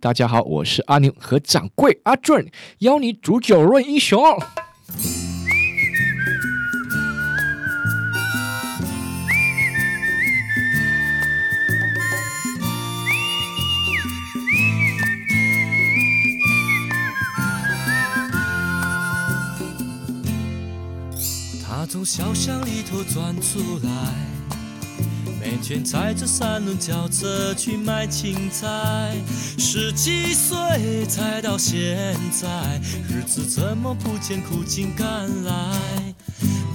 大家好，我是阿牛和掌柜阿俊，邀你煮酒论英雄。他从小巷里头钻出来，每天踩着三轮轿车去卖青菜。十几岁才到现在，日子怎么不见苦尽甘来？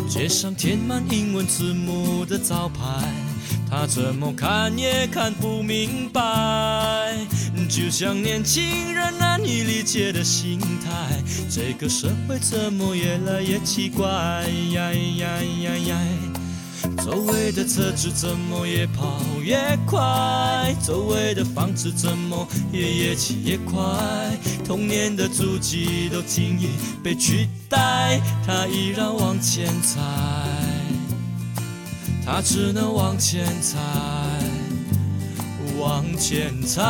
街上贴满英文字母的招牌，他怎么看也看不明白。就像年轻人难以理解的心态，这个社会怎么越来越奇怪？周围的车子怎么越跑越快？周围的房子怎么也越起越快？童年的足迹都轻易被取代，他依然往前踩，他只能往前踩，往前踩。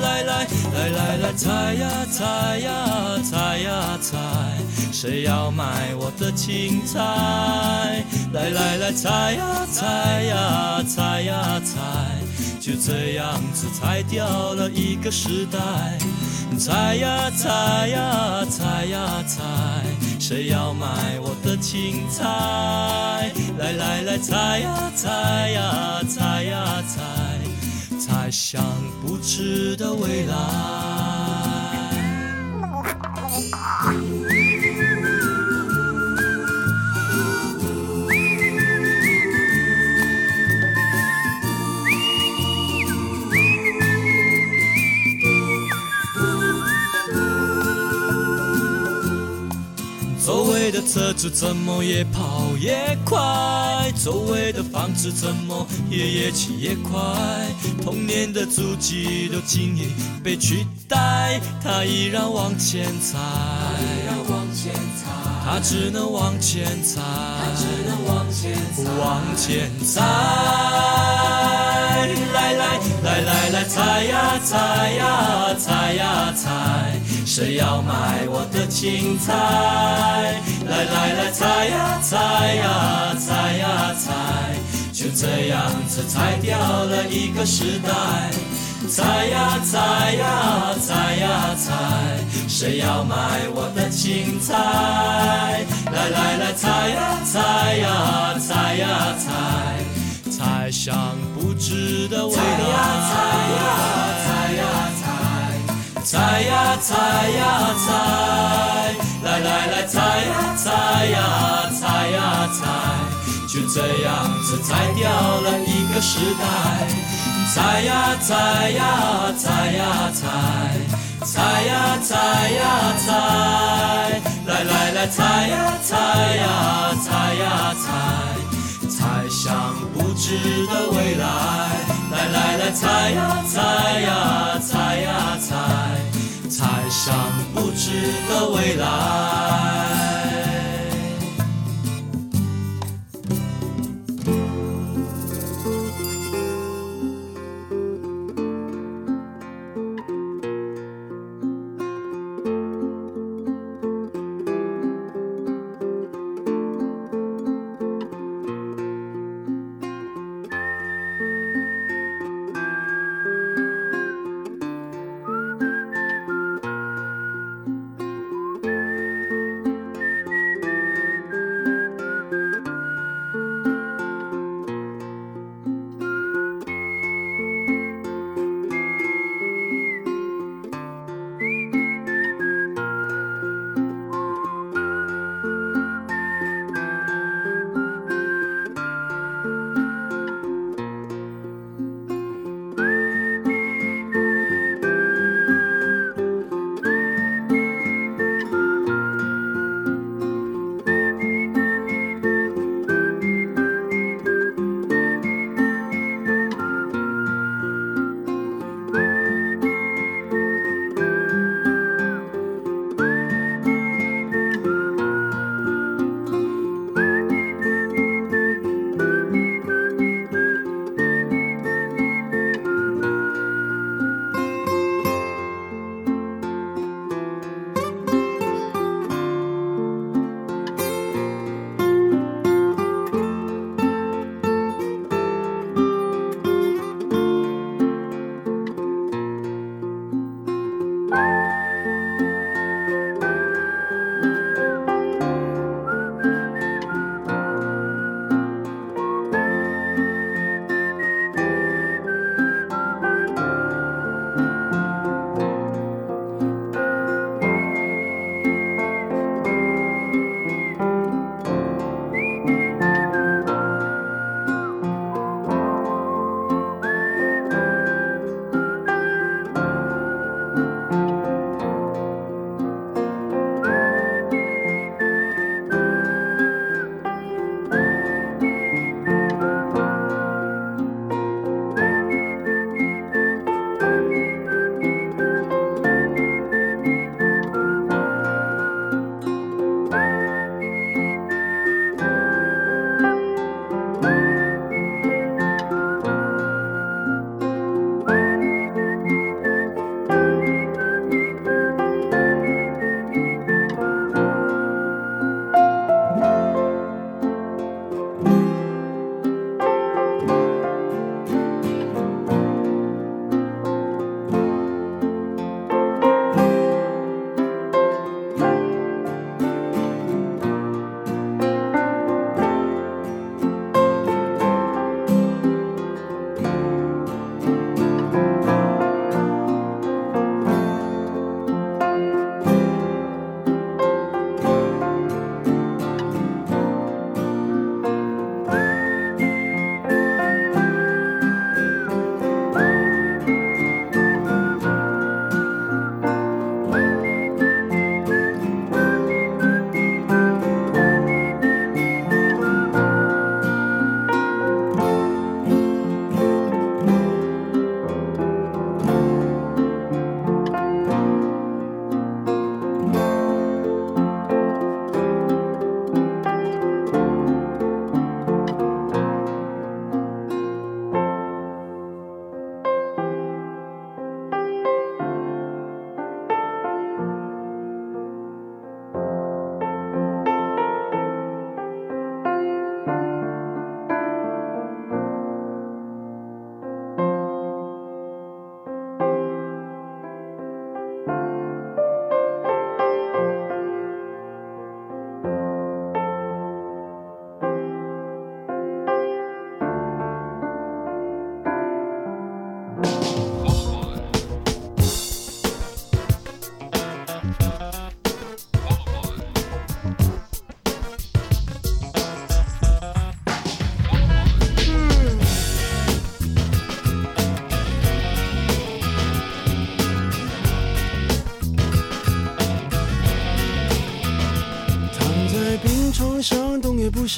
来来来来来，踩呀踩呀踩呀踩，谁要买我的青菜？来来来，踩呀踩呀踩呀踩，就这样子踩掉了一个时代。踩呀踩呀踩呀踩，谁要买我的青菜？来来来，踩呀踩呀踩呀踩，踩向不知的未来。围的车子怎么也跑也快？周围的房子怎么也越起越快？童年的足迹都轻易被取代，他依然往前踩，他只能往前踩，往前踩。来来来来来，踩呀踩呀踩呀踩，谁要买我的青菜？来来来，踩呀踩呀踩呀踩，就这样子踩掉了一个时代。踩呀踩呀踩呀踩，谁要买我的青菜？来来来，踩呀踩呀踩呀踩，踩上不知的未来。踩呀踩呀，踩呀踩呀踩，来来来，踩呀踩呀踩呀踩，就这样子踩掉了一个时代。踩呀踩呀踩呀踩，踩呀踩呀踩，来来来，踩呀踩呀踩呀踩，踩向不知的未来。来来来，踩呀踩呀踩呀踩，让不知的未来。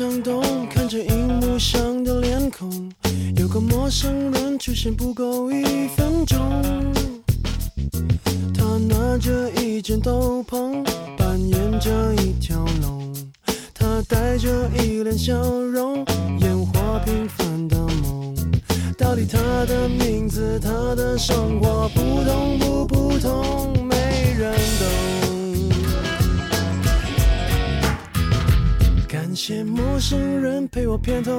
也不想动，看着荧幕上的脸孔，有个陌生人出现不够意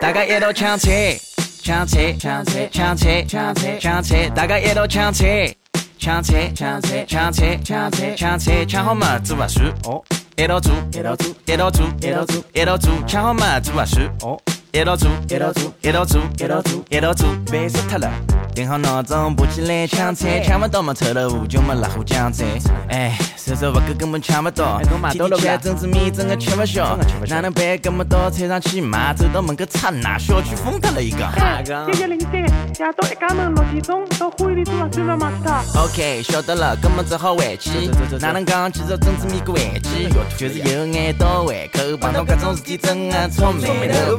大家一道抢菜抢菜抢菜抢菜抢菜抢大家一道抢菜抢菜抢菜抢菜抢菜抢抢好嘛做核酸一道做一道做一道做一道做一道做抢好嘛做核酸一道做一道做一道做一道做一道做别说他了定好闹钟，爬起来抢菜，抢不到嘛臭豆腐就没辣糊酱菜。哎，手手不够根本抢不到，天天吃粽子米，真个吃不消。哪能办？搿么到菜场去买，走到门口刹那，小区封掉了一个。三一零三，夜到一家门六点钟，到花园里做算了嘛的。OK，晓得了，搿么只好回去。哪能讲？其实粽子米个回去，就是有眼到胃口，碰到搿种事体真的草莓头？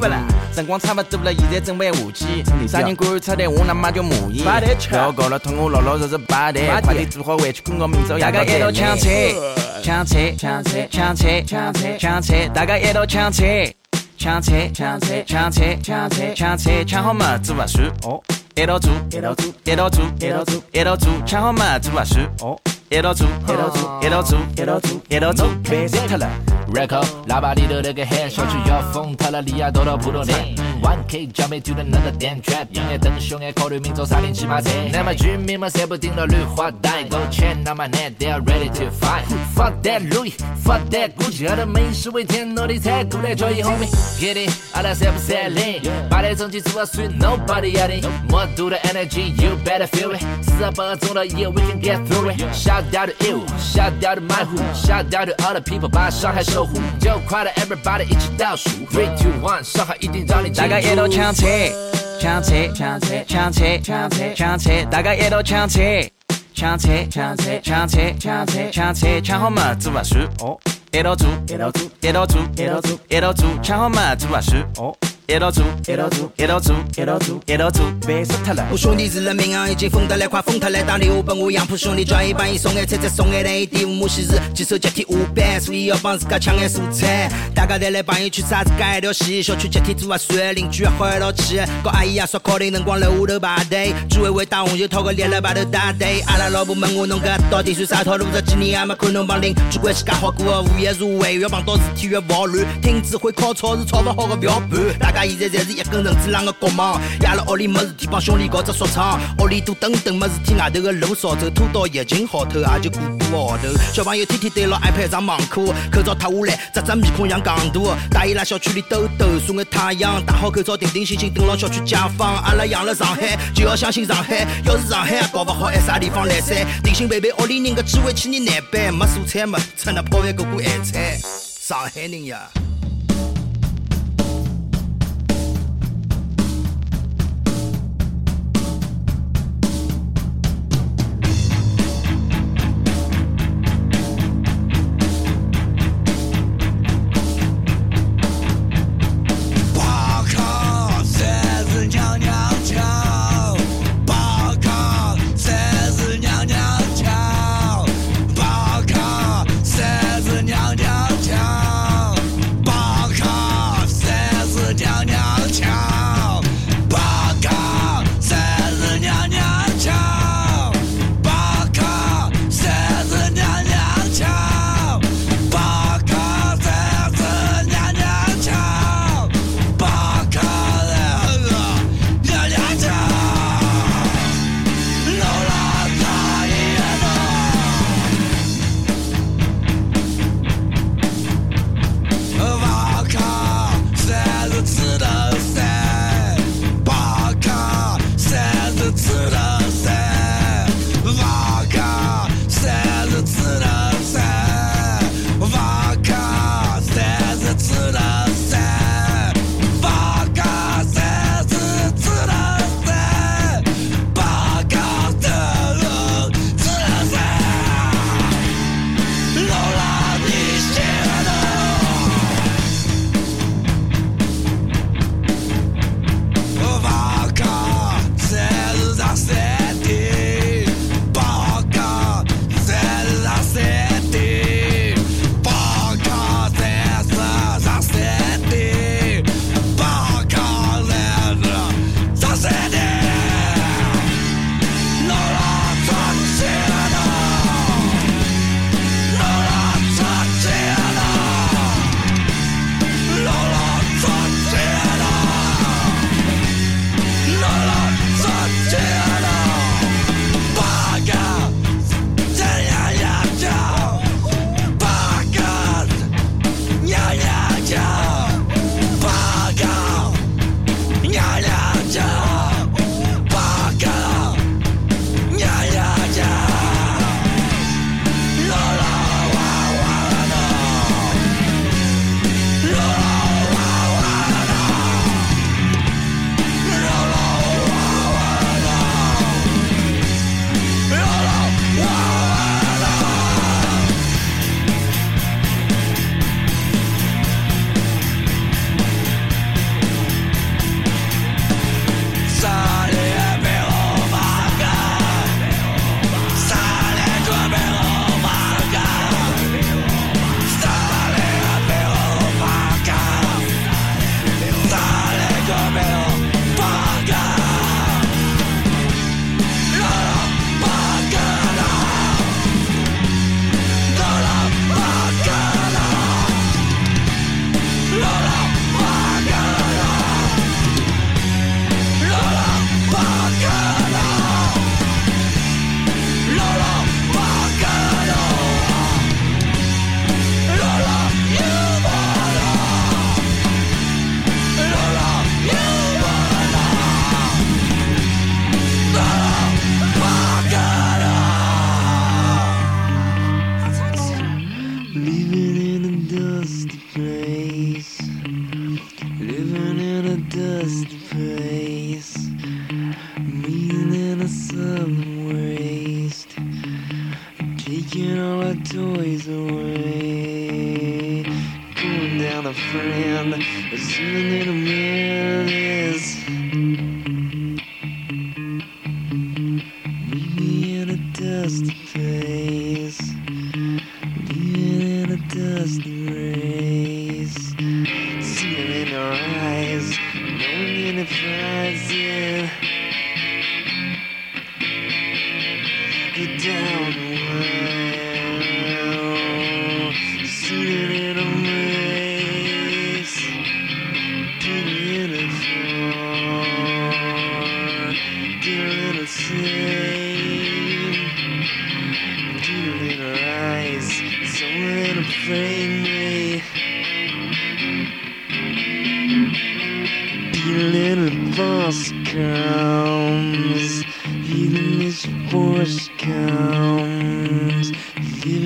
辰光差不多了，现在准备下去。啥人敢出台，我他妈就骂排队抢不要搞了跟我老老实实排队快点做好回去困觉明朝夜到大家一道抢菜抢菜抢菜抢菜抢菜大家一道抢菜抢菜抢菜抢菜抢菜抢菜抢好嘛做核酸哦一道做一道做一道做一道做一道做抢好嘛做核酸哦一道做一道做一道做一道做饭热脱了 record 喇叭里头那个喊小区要封他了立刻到葡萄城 1K jump into another damn trap 今夜灯熊也考虑明早三点骑马车 Never dream in my s e l f 顶了绿化带 Go chain on my neck they are ready to fight Fuck that Louis fuck that Gucci 喝的美食为天落地才够的 Joy homie get it I like self selling 把的整齐做到 sweet nobody at it 魔 the energy, you better feel it 四十八个钟头 yeah we can get through it Shout out to you shout out to my who Shout out to other people 把上海守护就快来 everybody 一起倒数 the 上海一定让你惊家也都抢车，抢车，抢车，抢车，抢车，抢车，大家也都抢车，抢车，抢车，抢车，抢车，抢车，抢好嘛，做法事。哦，一道做，一道做，一道做，一道做，一道做，抢好嘛，做法事。哦。一道做，一道做，一道做，一道做，一道做，别死特了。我兄弟是人民啊，已经疯得来，快疯特来，当礼物本我杨浦兄弟专一帮伊送眼菜再送爱来，第五幕昔日几手接替五百，所以要帮自家抢眼蔬菜。大家带来朋友圈刷自家一条戏，小区集体做啊算，邻居好一道气。搞阿姨啊刷烤的辰光楼下头排队，居委会打红袖套个立了排头打队。阿拉老婆问我侬搿到底算啥套路？这几年也没看侬帮邻居关系介好过，物业入位，越碰到事体越暴乱。听指挥靠吵是炒不好的不要拌。家现在侪是一根绳子浪个国忙，夜了屋里没事体帮兄弟搞只说唱，屋里多等等没事体，外头个路少走，拖到疫情好头也就过半个号头。小朋友天天对牢 iPad 上网课，口罩脱下来，只只面孔像戆大，带伊拉小区里兜兜，晒眼太阳，戴好口罩，定定心心等牢小区解放。阿拉养了上海，就要相信上海，要是上海也搞不好，还啥地方来噻？定心陪陪屋里人个机会去年难办，没蔬菜嘛，吃那泡饭过过咸菜，上海人呀。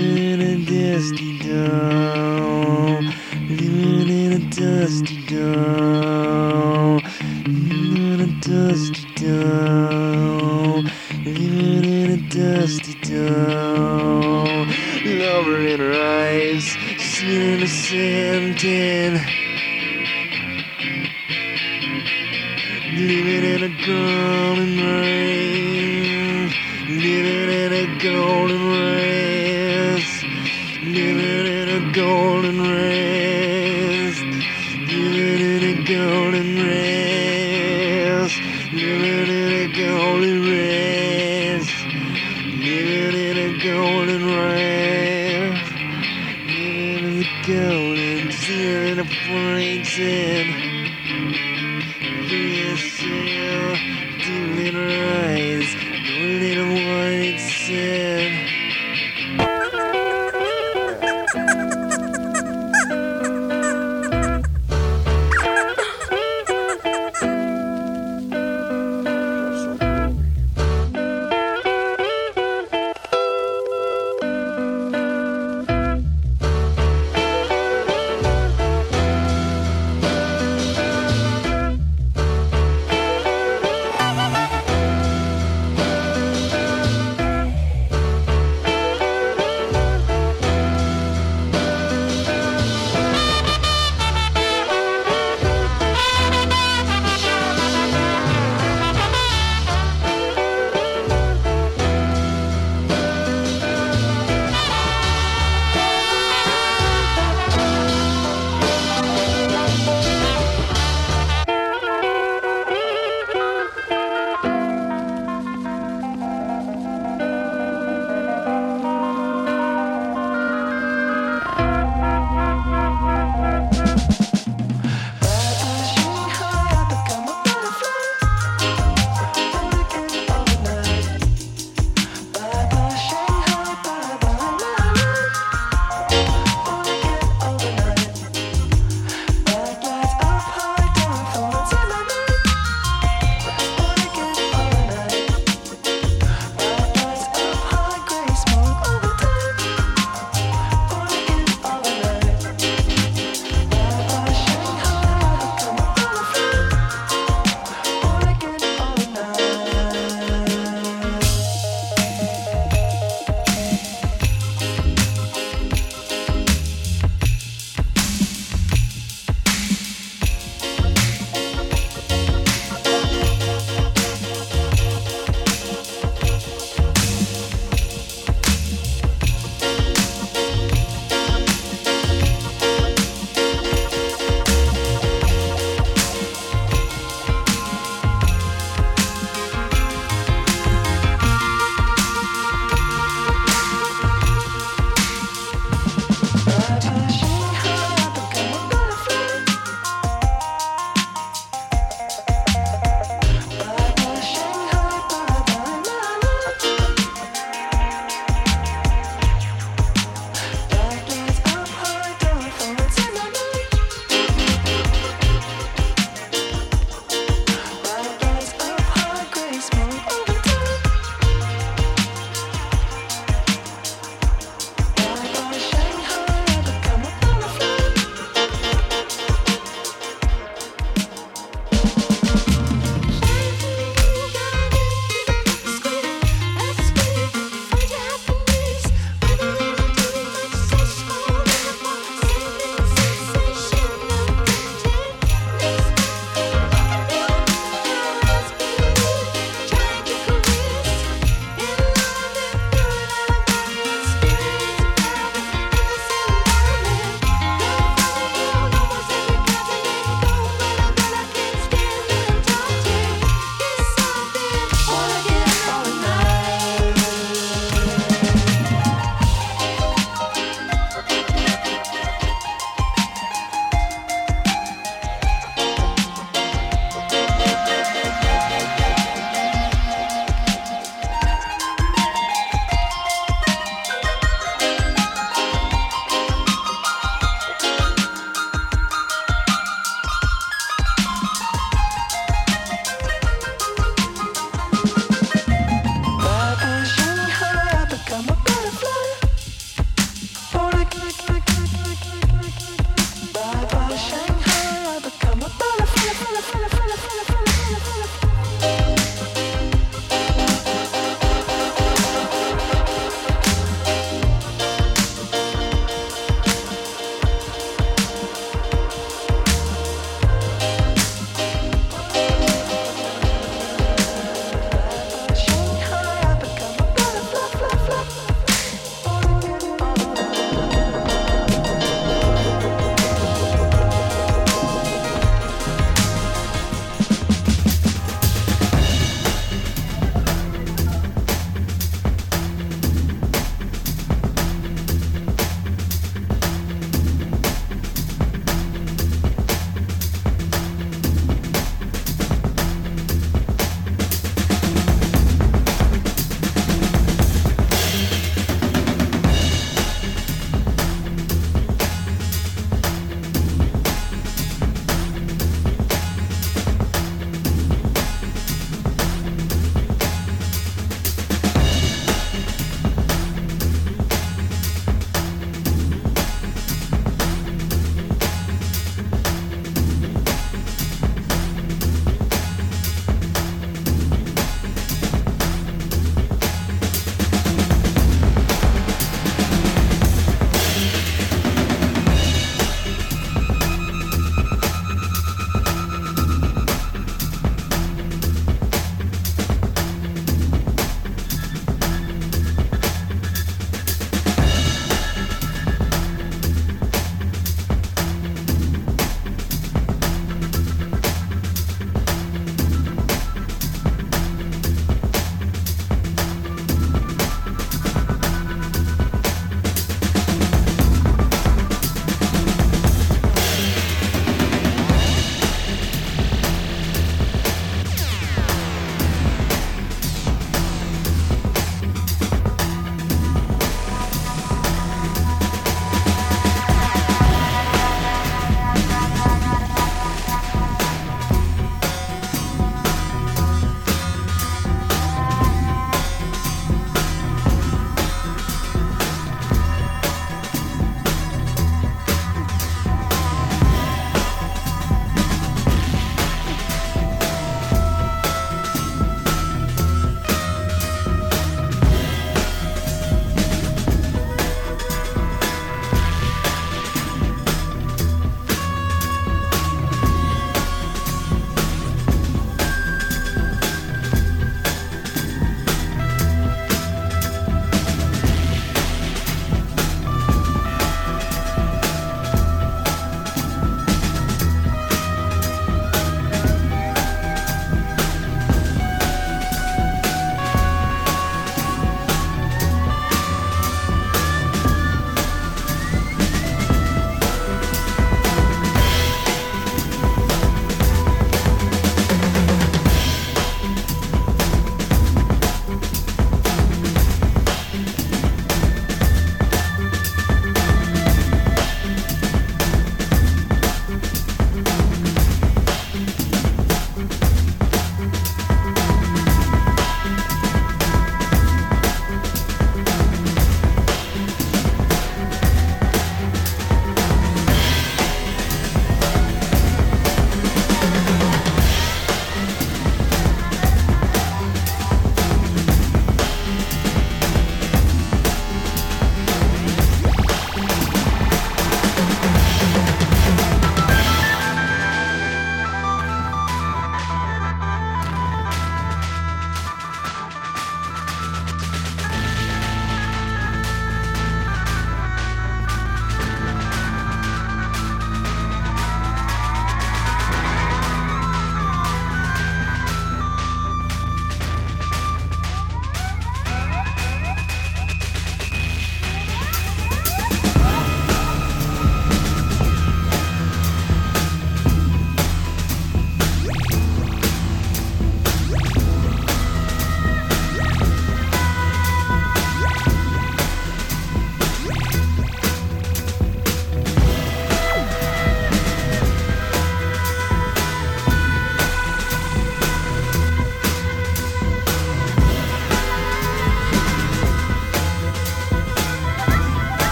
Living in a dusty dome. Living in a dusty dome.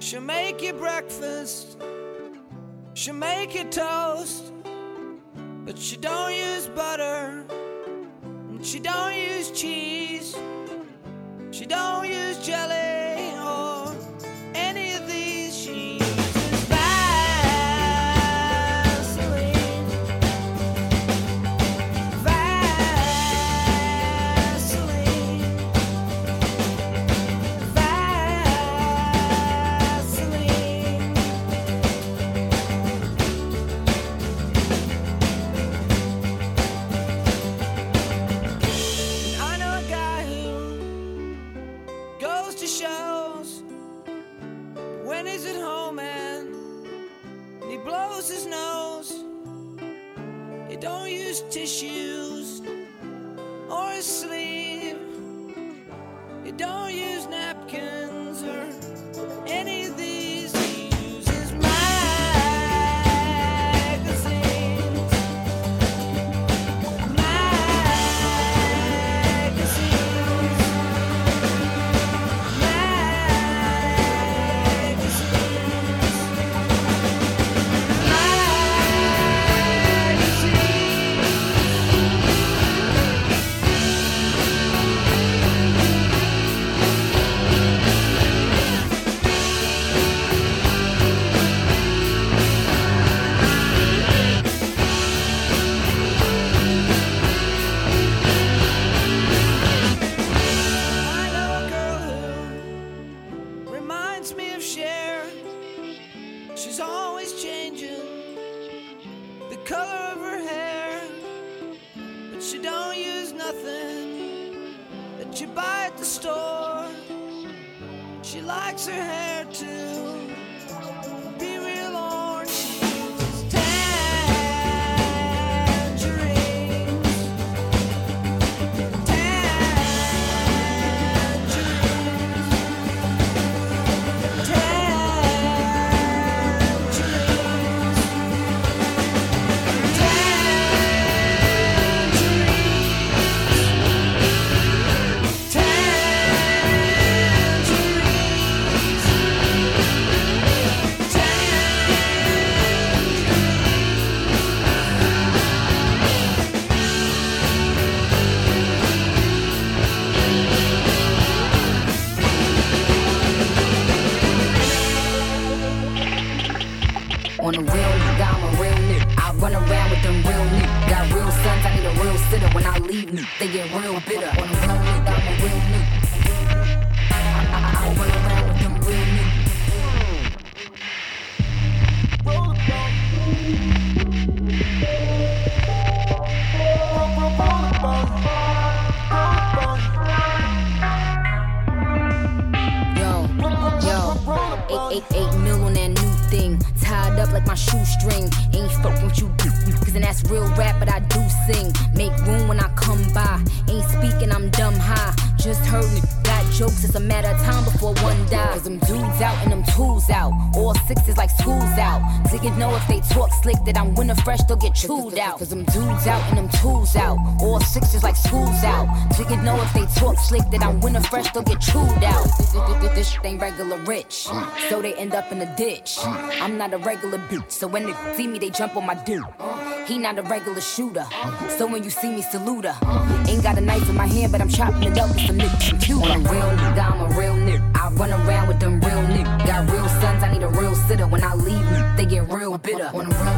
She'll make you breakfast. She'll make you toast. But she don't use butter. And she don't use cheese. She don't use jelly like schools out. Niggas know if they talk slick that I'm winter fresh, they'll get chewed out. Cause them dudes out and them tools out. All sixes like schools out. Niggas know if they talk slick that I'm winter fresh, they'll get chewed out. This shit ain't regular rich. So they end up in the ditch. I'm not a regular bitch. So when they see me, they jump on my dick. He not a regular shooter. So when you see me, salute her. Ain't got a knife in my hand, but I'm chopping it up with some nigga computer. I'm a real nigga, I'm a real nigga. I run around with them real niggas. Got real sons, I need a real sitter. When I leave, they get get real bitter. On a real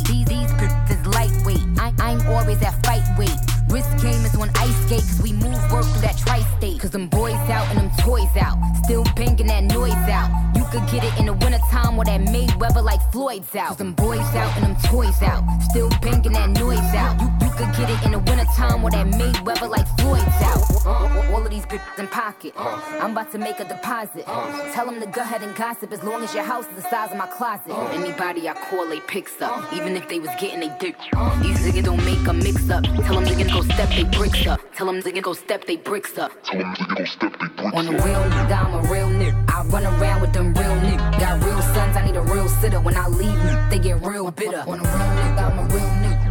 weight. Wrist game is on ice skate cause we move work through that tri-state. Cause them boys out and them toys out. Still banging that noise out. You could get it in the wintertime where that Mayweather like Floyd's out. Cause them boys out and them toys out. Still banging that noise out. You, you could get it in the wintertime where that Mayweather like Floyd's out. Uh, all of these bitches in pocket. I'm about to make a deposit. Tell them to go ahead and gossip as long as your house is the size of my closet. Anybody I call, they picks up. Even if they was getting they dick. These niggas don't make a mix up. Tell them niggas go step they bricks up. Tell them niggas go step they bricks up. On a real nigga, I'm a real nigga. I run around with them real niggas. Got real sons, I need a real sitter. When I leave them, they get real bitter. On a real nigga, I'm a real nigga.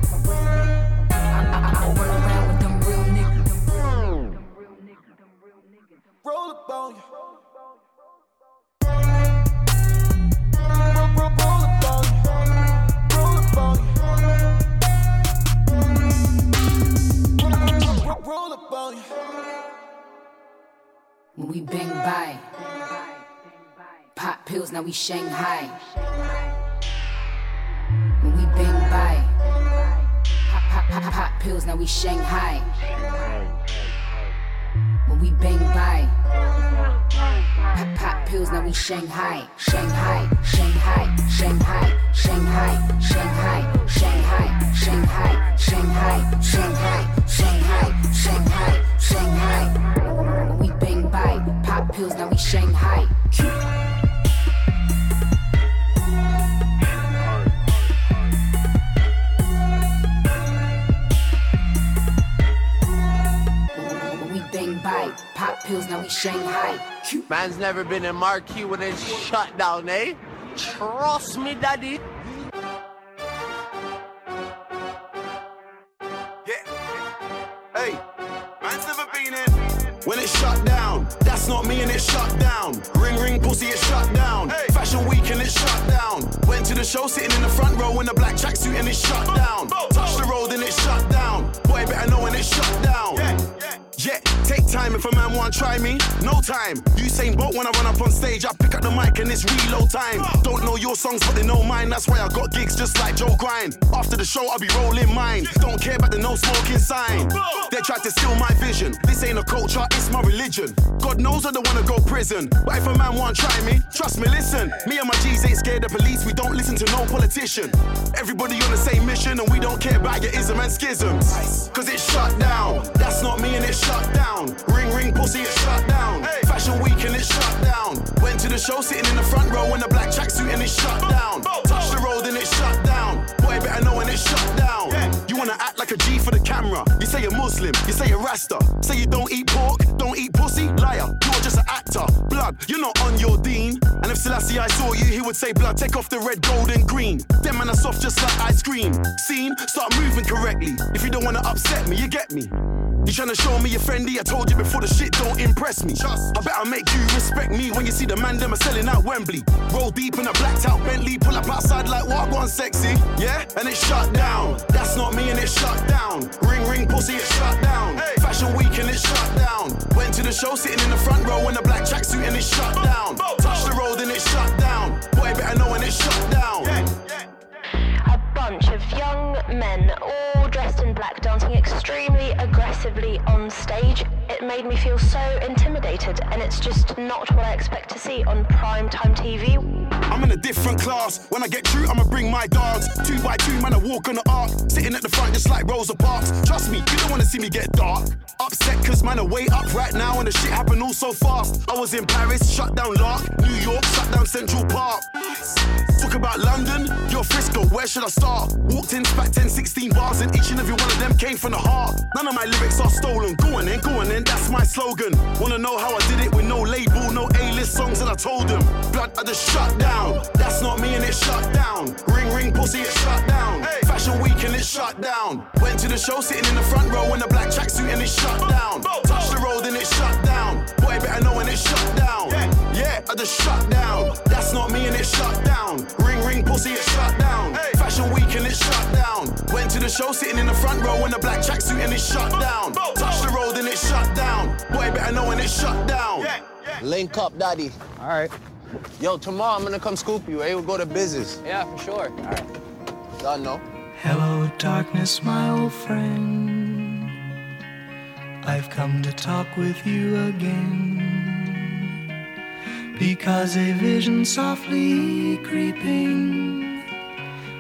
I, I, I run around with them real niggas. Roll up on you. Roll up on. When we bang by, pop pills, now we Shanghai. When we bang by, pop, pop, pop, pills, now we Shanghai. When we bang by, pop, pop pills, now we Shanghai. Shanghai, Shanghai, Shanghai, Shanghai, Shanghai, Shanghai, Shanghai, Shanghai, Shanghai, Shanghai, Shanghai, Shanghai. When we bang by, pop pills, now we Shanghai. Pop pills, now we Shanghai. Man's never been in marquee when it's shut down, eh? Trust me, daddy. Hey, man's never been in. When it's shut down, that's not me and it's shut down. Ring ring pussy, it's shut down. Fashion week and it's shut down. Went to the show sitting in the front row in a black tracksuit and it's shut down. Touch the time if a man want try me. No time. Usain Bolt when I run up on stage, I pick up the mic and it's reload time. Don't know your songs, but they know mine. That's why I got gigs just like Joe Grind. After the show, I'll be rolling mine. Don't care about the no smoking sign. They tried to steal my vision. This ain't a culture, it's my religion. God knows I don't wanna go prison. But if a man want try me, trust me, listen. Me and my G's ain't scared of police. We don't listen to no politician. Everybody on the same mission, and we don't care about your ism and schisms. Cause it's shut down. That's not me and it's shut down. Ring ring pussy, it's shut down. Fashion week and it's shut down. Went to the show sitting in the front row in a black tracksuit and it's shut down. Touch the road and it's shut down. Boy, better know when it's shut down. You wanna act like a G for the camera. You say you're Muslim, you say you're Rasta. Say you don't eat pork, don't eat pussy, liar. You're just an actor. Blood, you're not on your deen. And if Selassie I saw you, he would say, Blood, take off the red, gold, and green. Them man are soft just like ice cream. Scene, start moving correctly. If you don't wanna upset me, you get me. You tryna show me you're friendly? I told you before the shit don't impress me. I better make you respect me when you see the man them are selling out Wembley. Roll deep in a blacked out Bentley, pull up outside like what one sexy, yeah? And it's shut down. That's not me and it's shut down. Ring ring pussy, it's shut down. Fashion week and it's shut down. Went to the show sitting in the front row in a black tracksuit and it's shut down. Touch the road and it's shut down. Boy, better know when it's shut down. A bunch of young men, all dressed in black, dancing extremely aggressively on stage. It made me feel so intimidated, and it's just not what I expect to see on primetime TV. I'm in a different class. When I get through, I'ma bring my dogs. Two by two, man, I walk on the arc. Sitting at the front just like Rosa Parks. Trust me, you don't wanna see me get dark. Upset cause man, are way up right now and the shit happened all so fast. I was in Paris, shut down Lark. New York, shut down Central Park. Talk about London, you're Frisco, where should I start? Walked in, spat 10, 16 bars, and each and every one of them came from the heart. None of my lyrics are stolen. Go on then, go on then, that's my slogan. Wanna know how I did it with no label, no A-list songs, and I told them, blood, I just shut down. That's not me and it's shut down. Ring, ring, pussy, it's shut down. Fashion week and it's it shut down. Went to the show sitting in the front row in a black tracksuit and it shut down. Touched the road and it shut down. Boy, better know when it shut down. Yeah, I just shut down. That's not me and it shut down. Ring, ring, pussy, it shut down. Fashion week and it shut down. Went to the show sitting in the front row in a black tracksuit and it shut down. Touched the road and it shut down. Boy, better know when it shut down. Link up, daddy. All right. Yo, tomorrow I'm gonna come scoop you. Hey, we'll go to business. Yeah, for sure. All right. Done, no? Hello, darkness, my old friend. I've come to talk with you again. Because a vision softly creeping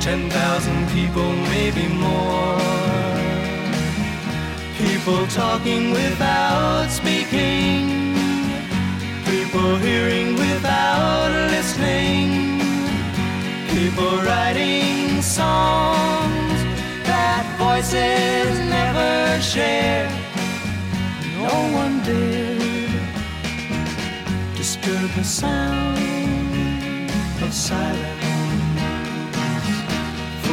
ten thousand people, maybe more. People talking without speaking People hearing without listening. People writing songs that voices never share. No one dared disturb the sound of silence.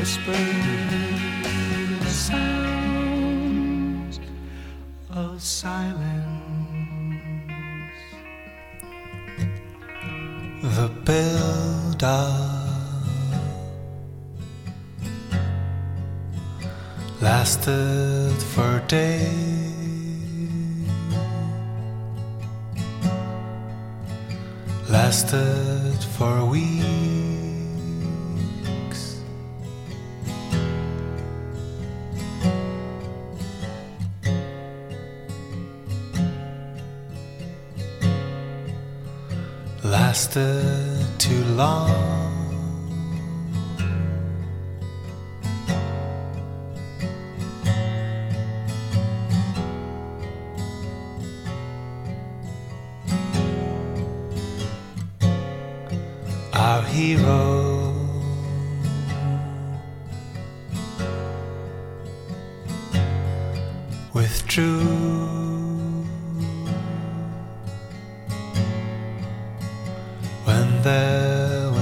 whispered the sounds of silence. The build-up lasted for days, lasted for weeks. Lasted too long. Our hero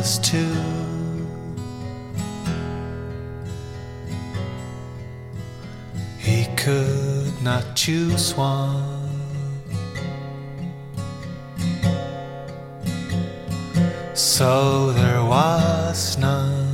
was two. He could not choose one. So there was none.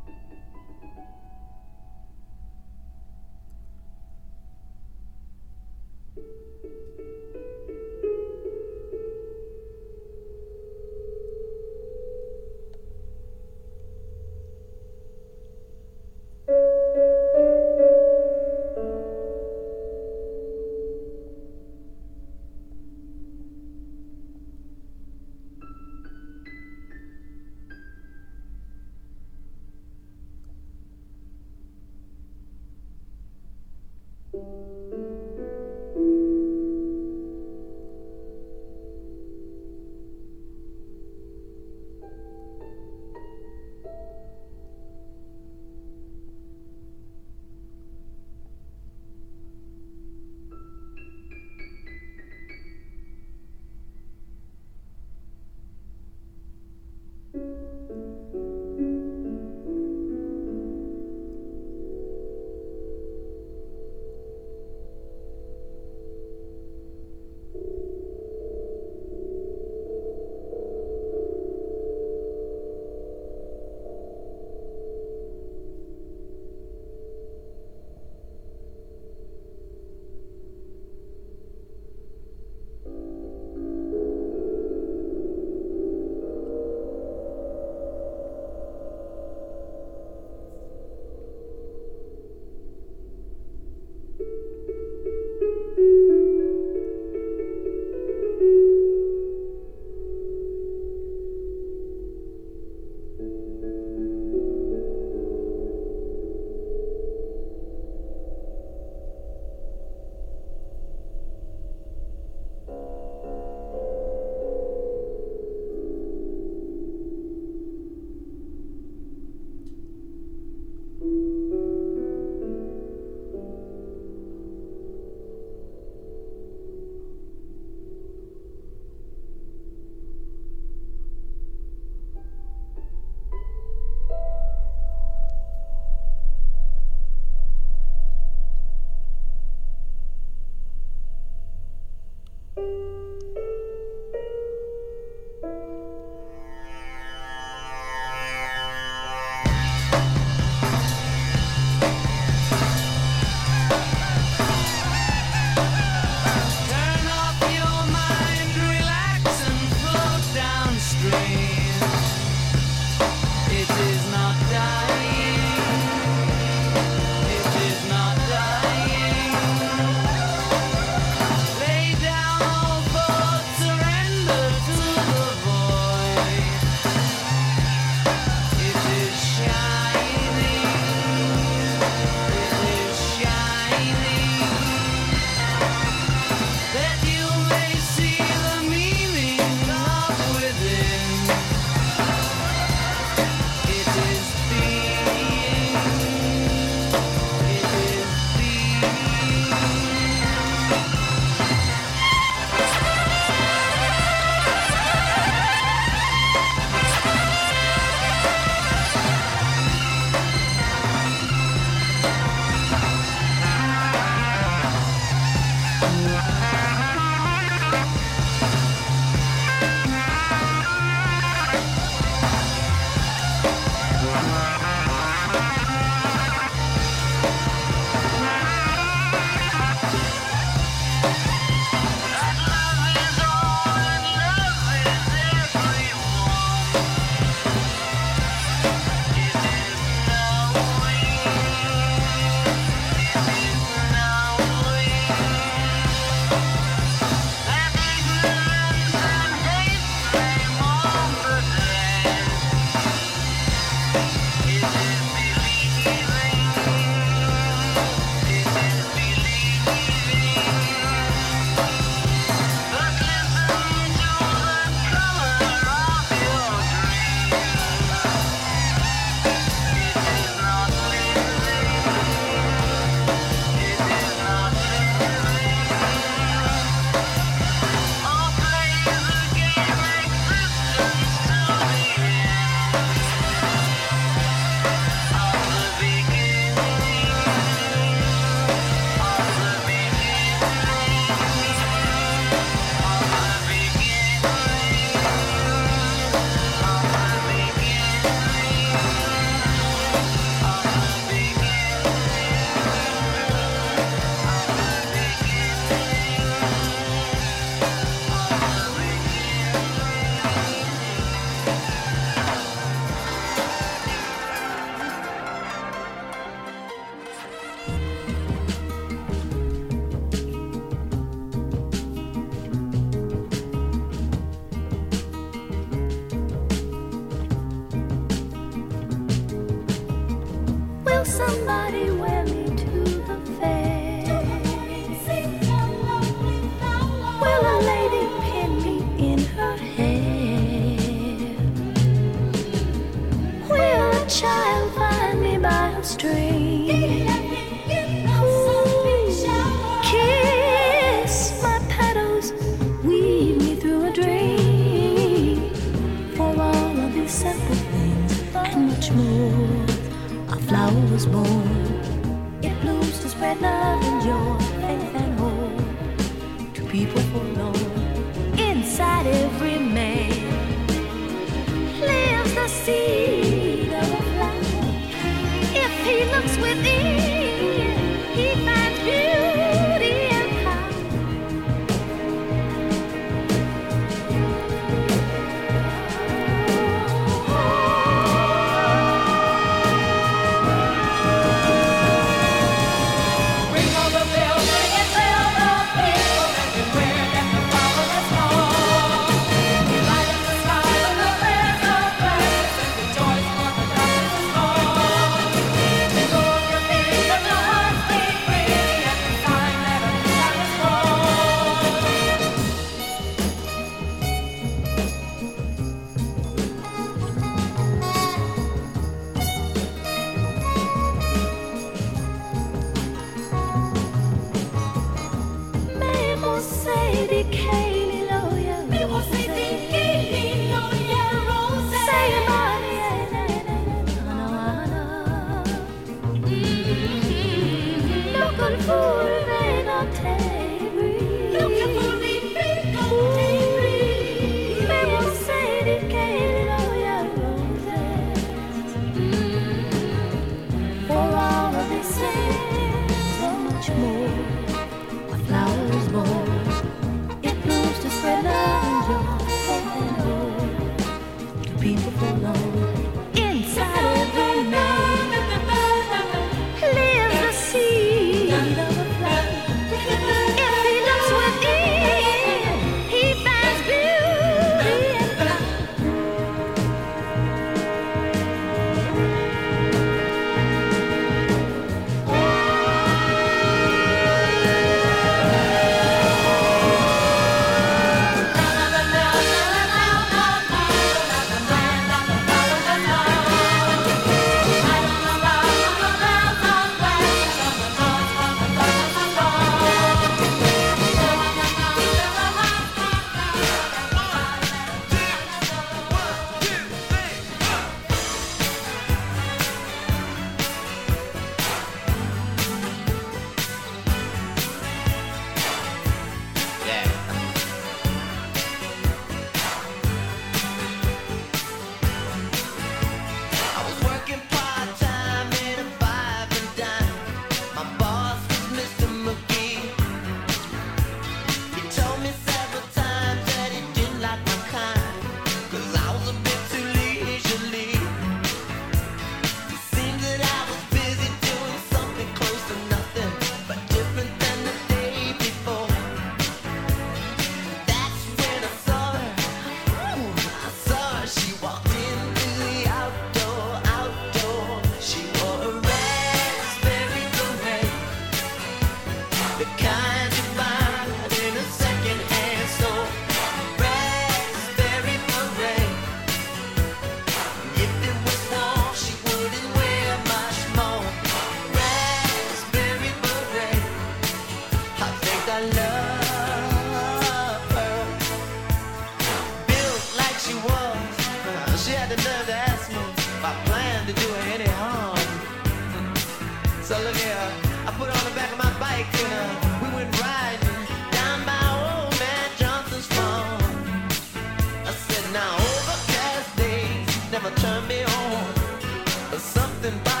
There's something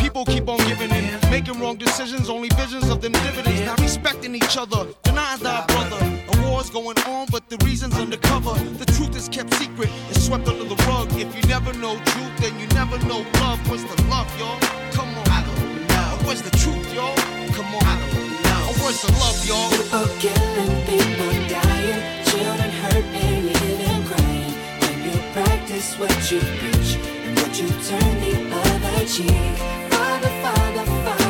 People keep on giving in, making wrong decisions, only visions of them dividends, not respecting each other, denying thy brother. A war's going on, but the reason's undercover. The truth is kept secret, it's swept under the rug. If you never know truth, then you never know love. What's the love, y'all? Come on. I don't know. Where's the truth, y'all? Come on. I don't know. Where's the love, y'all? People killing, people dying, children hurt, and you crying. When you practice what you preach, and would you turn the other cheek? Father, Father, Father,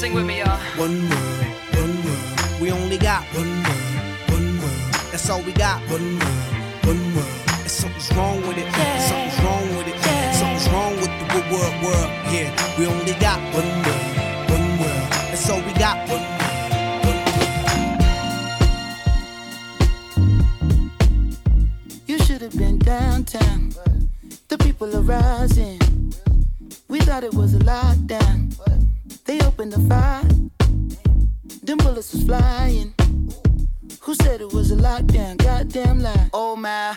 Sing with me, y'all. One world, one world. We only got one world, one world. That's all we got. One world, one world. And something's wrong with it. Something's wrong with it. Something's wrong with the wo- world, world. Yeah, we only got one world, one world. That's all we got. One world. You should have been downtown. The people are rising. We thought it was a lockdown. They opened the fire. Them bullets was flying. Who said it was a lockdown? Goddamn lie. Oh my,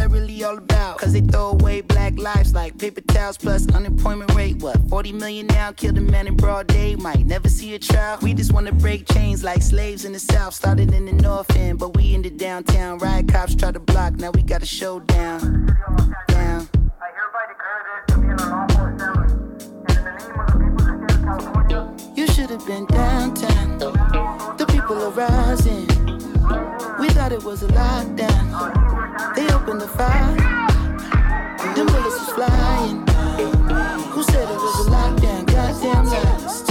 really all about. Cause they throw away black lives like paper towels plus unemployment rate. What, 40 million now? Killed a man in broad day. Might never see a trial. We just wanna break chains like slaves in the south. Started in the north end, but we in the downtown. Riot cops try to block, now we got a showdown. Down. You should have been downtown. The people are rising. We thought it was a lockdown. They opened the fire. Them bullets was flying. Who said it was a lockdown? Goddamn lies.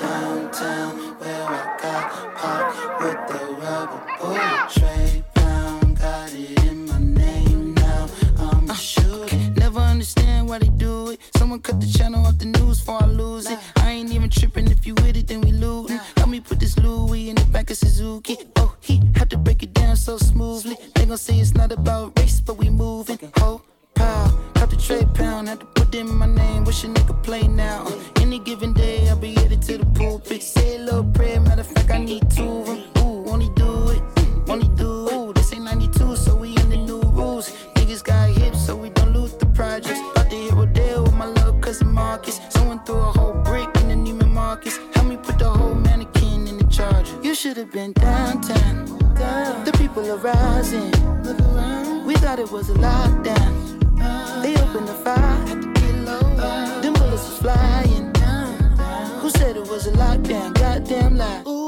Downtown, where I got popped with the rubber bullet tray pound. Got it in my name now. I'm uh, a shooter. Never understand why they do it. Someone cut the channel off the news before I lose it. I ain't even tripping. If you with it, then we say it's not about race, but we moving. Oh, pow, cut the tray pound. Had to put in my name. Wish a nigga play now. Uh, any given day, I'll be headed to the pulpit. Say a little prayer. Matter of fact, I need two of them. Ooh, won't he do it? Won't he do it? Ooh, this ain't 92, so we in the new rules. Niggas got hips, so we don't lose the projects. About to hit Rodeo with my little cousin Marcus. Someone threw a whole brick in the Neiman Marcus. Help me put the whole mannequin in the charger. You should have been downtown. The people are rising. Thought it was a lockdown. They opened the fire. Them bullets was flying. Who said it was a lockdown? Goddamn lie.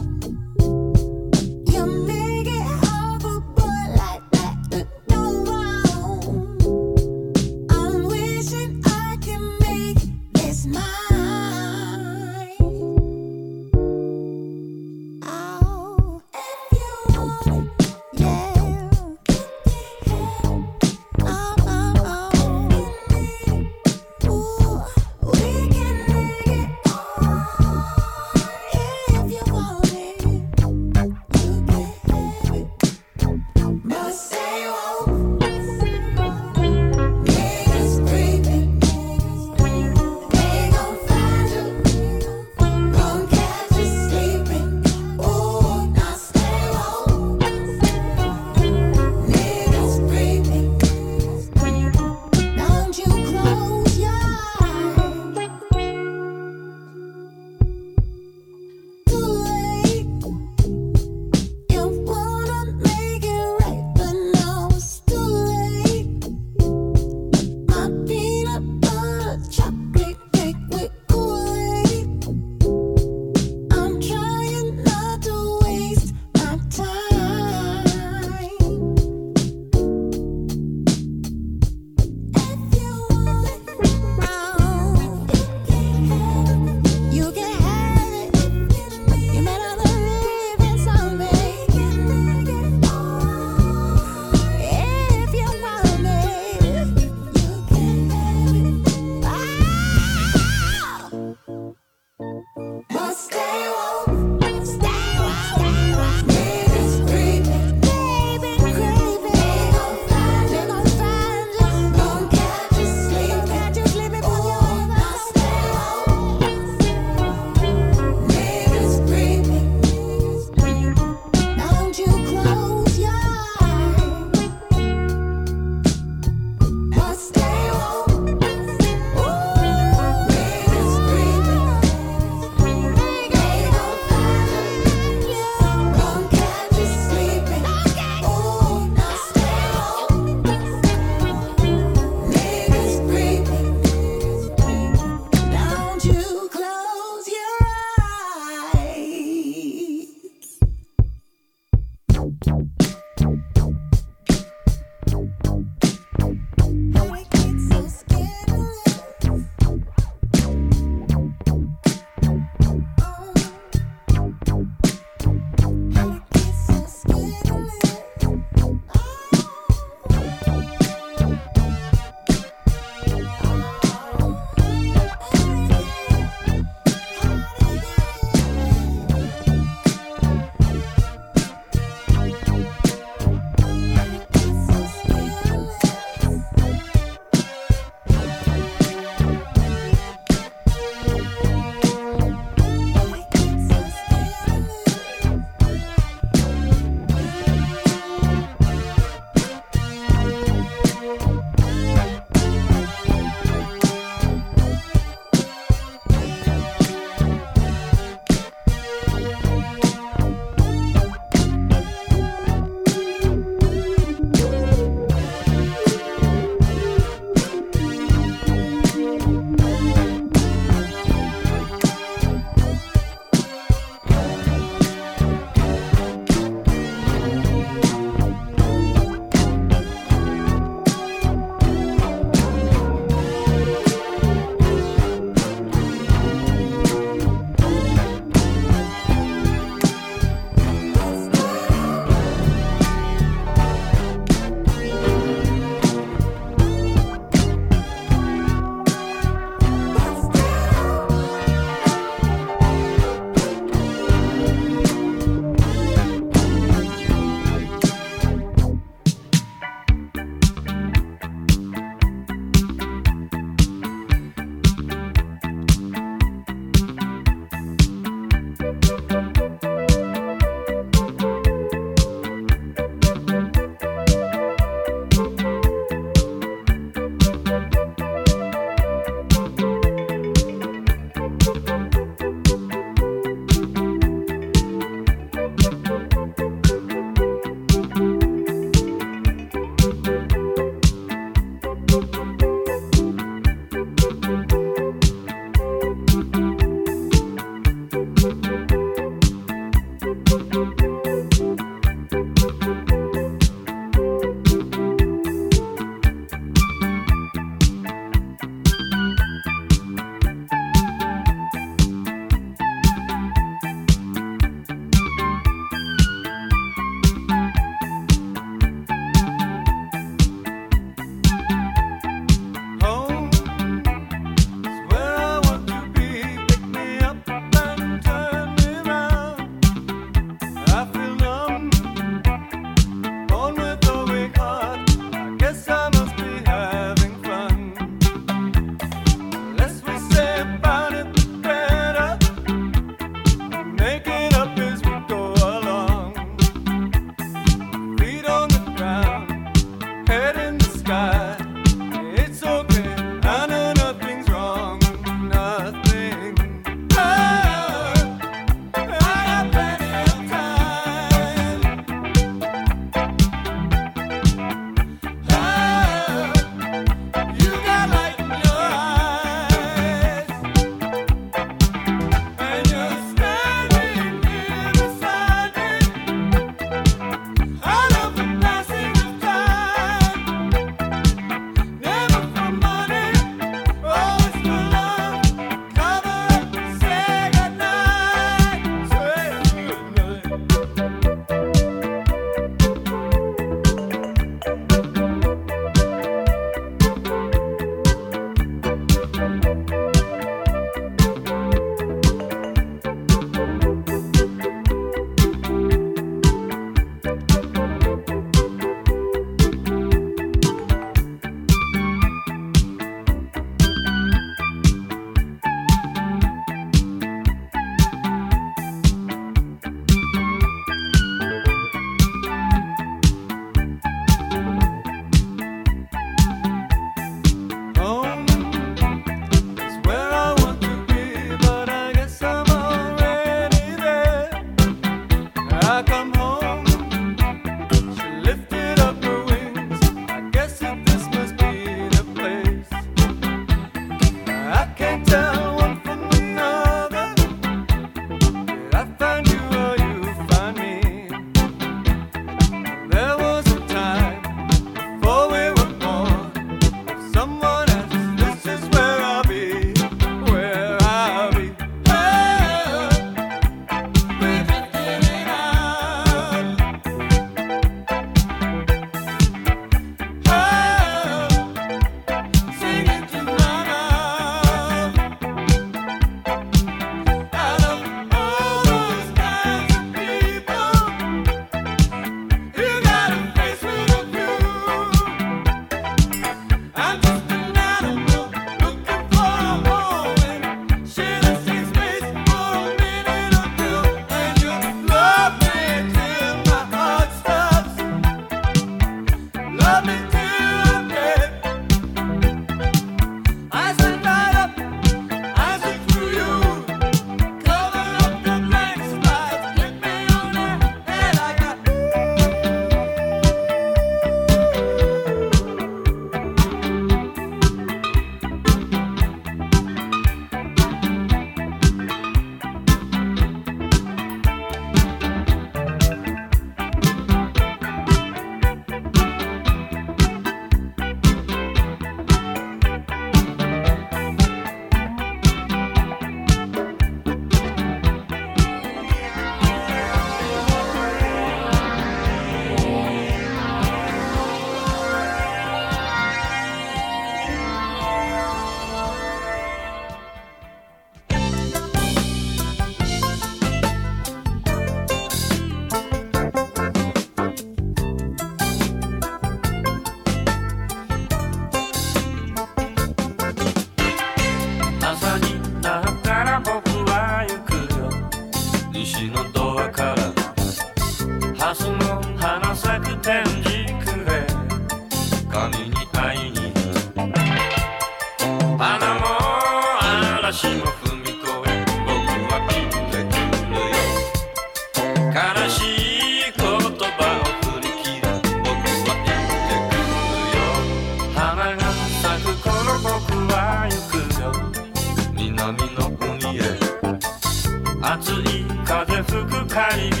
i time.